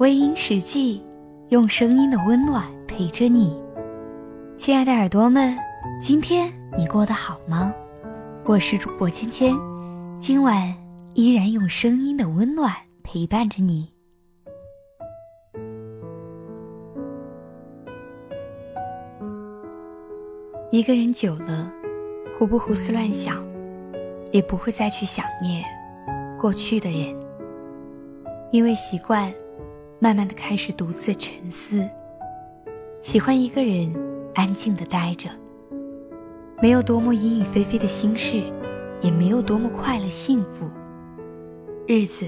微音实际，用声音的温暖陪着你，亲爱的耳朵们，今天你过得好吗？我是主播芊芊，今晚依然用声音的温暖陪伴着你。一个人久了，胡不胡思乱想，也不会再去想念过去的人，因为习惯，慢慢的开始独自沉思。喜欢一个人安静的待着，没有多么阴雨霏霏的心事，也没有多么快乐幸福，日子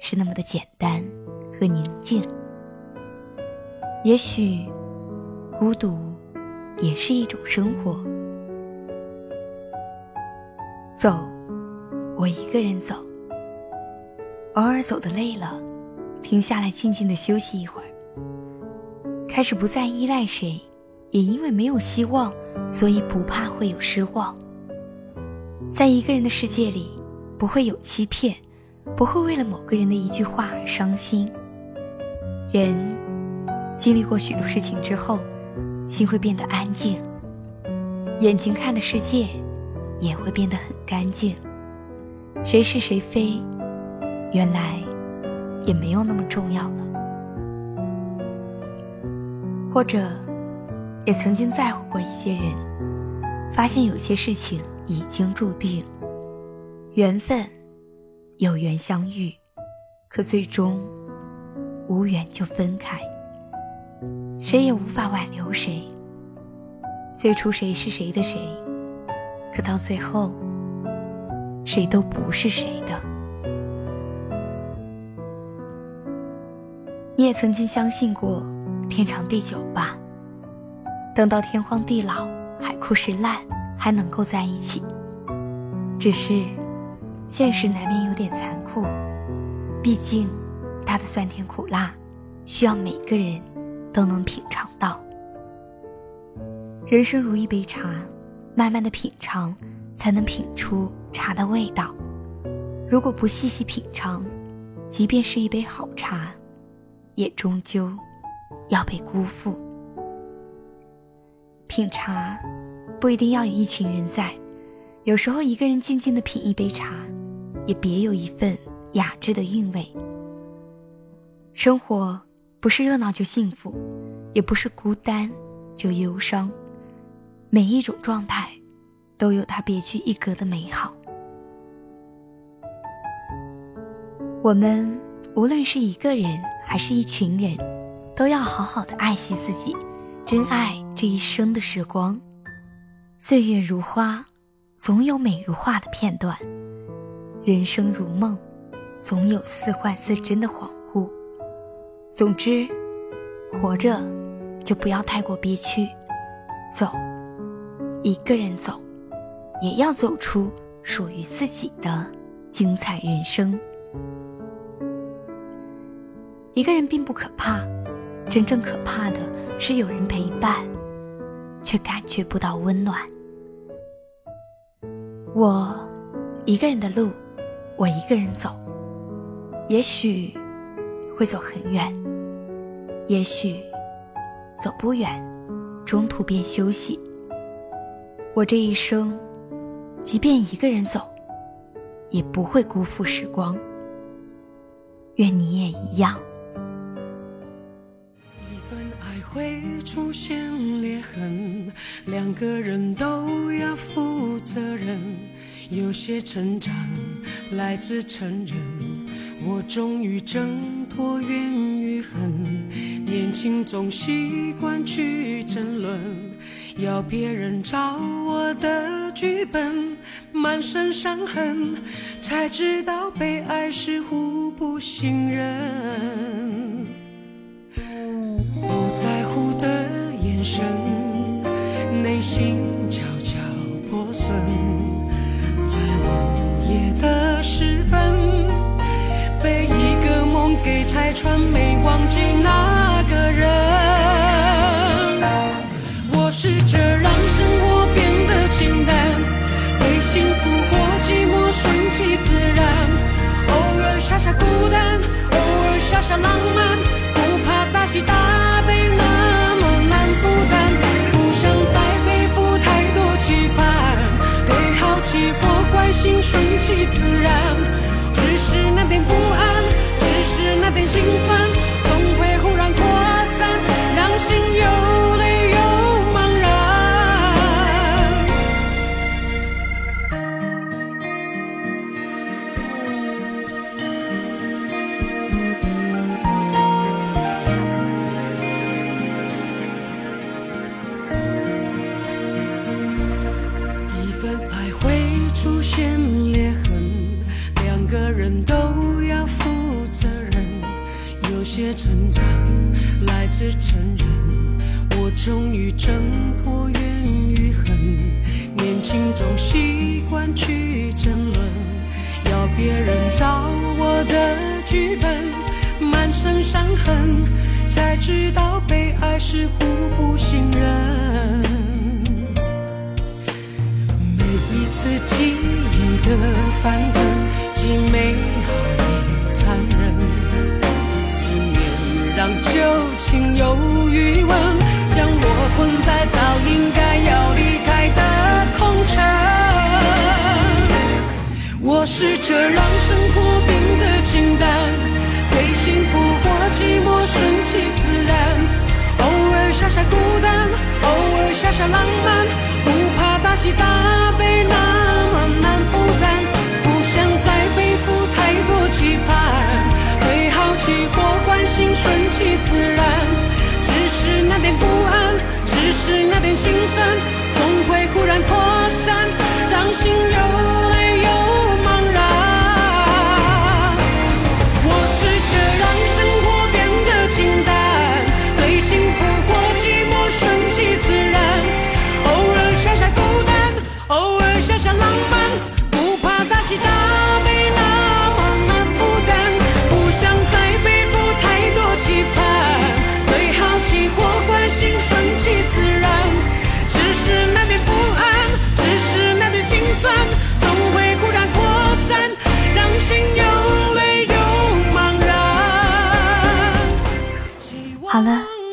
是那么的简单和宁静。也许，孤独。也是一种生活。走，我一个人走。偶尔走的累了，停下来静静的休息一会儿。开始不再依赖谁，也因为没有希望，所以不怕会有失望。在一个人的世界里，不会有欺骗，不会为了某个人的一句话而伤心。人经历过许多事情之后。心会变得安静，眼睛看的世界也会变得很干净。谁是谁非，原来也没有那么重要了。或者，也曾经在乎过一些人，发现有些事情已经注定，缘分有缘相遇，可最终无缘就分开。谁也无法挽留谁。最初谁是谁的谁，可到最后，谁都不是谁的。你也曾经相信过天长地久吧？等到天荒地老、海枯石烂，还能够在一起。只是，现实难免有点残酷。毕竟，它的酸甜苦辣，需要每个人。都能品尝到。人生如一杯茶，慢慢的品尝，才能品出茶的味道。如果不细细品尝，即便是一杯好茶，也终究要被辜负。品茶不一定要有一群人在，有时候一个人静静的品一杯茶，也别有一份雅致的韵味。生活。不是热闹就幸福，也不是孤单就忧伤。每一种状态，都有它别具一格的美好。我们无论是一个人还是一群人，都要好好的爱惜自己，珍爱这一生的时光。岁月如花，总有美如画的片段；人生如梦，总有似幻似真的恍惚。总之，活着就不要太过憋屈，走，一个人走，也要走出属于自己的精彩人生。一个人并不可怕，真正可怕的是有人陪伴，却感觉不到温暖。我一个人的路，我一个人走，也许会走很远。也许走不远，中途便休息。我这一生，即便一个人走，也不会辜负时光。愿你也一样。会出现裂痕，两个人都要负责任。有些成长来自承认，我终于挣脱怨与恨。年轻总习惯去争论，要别人照我的剧本，满身伤痕，才知道被爱是互不信任。夜的时分，被一个梦给拆穿，没忘记那个人。我试着让生活变得简单，对幸福或寂寞顺其自然，偶尔傻傻孤单，偶尔傻傻浪漫。顺其自然。只是那点些成长来自承认，我终于挣脱怨与恨。年轻总习惯去争论，要别人照我的剧本，满身伤痕，才知道被爱是互不信任。每一次记忆的翻腾，既美好这让生活变得清淡，对幸福或寂寞顺其自然。偶尔傻傻孤单，偶尔傻傻浪漫，不怕大喜大悲那么难负担，不想再背负太多期盼，对好奇或关心顺其自然。只是那点不安，只是那点心酸，总会忽然扩散，让心有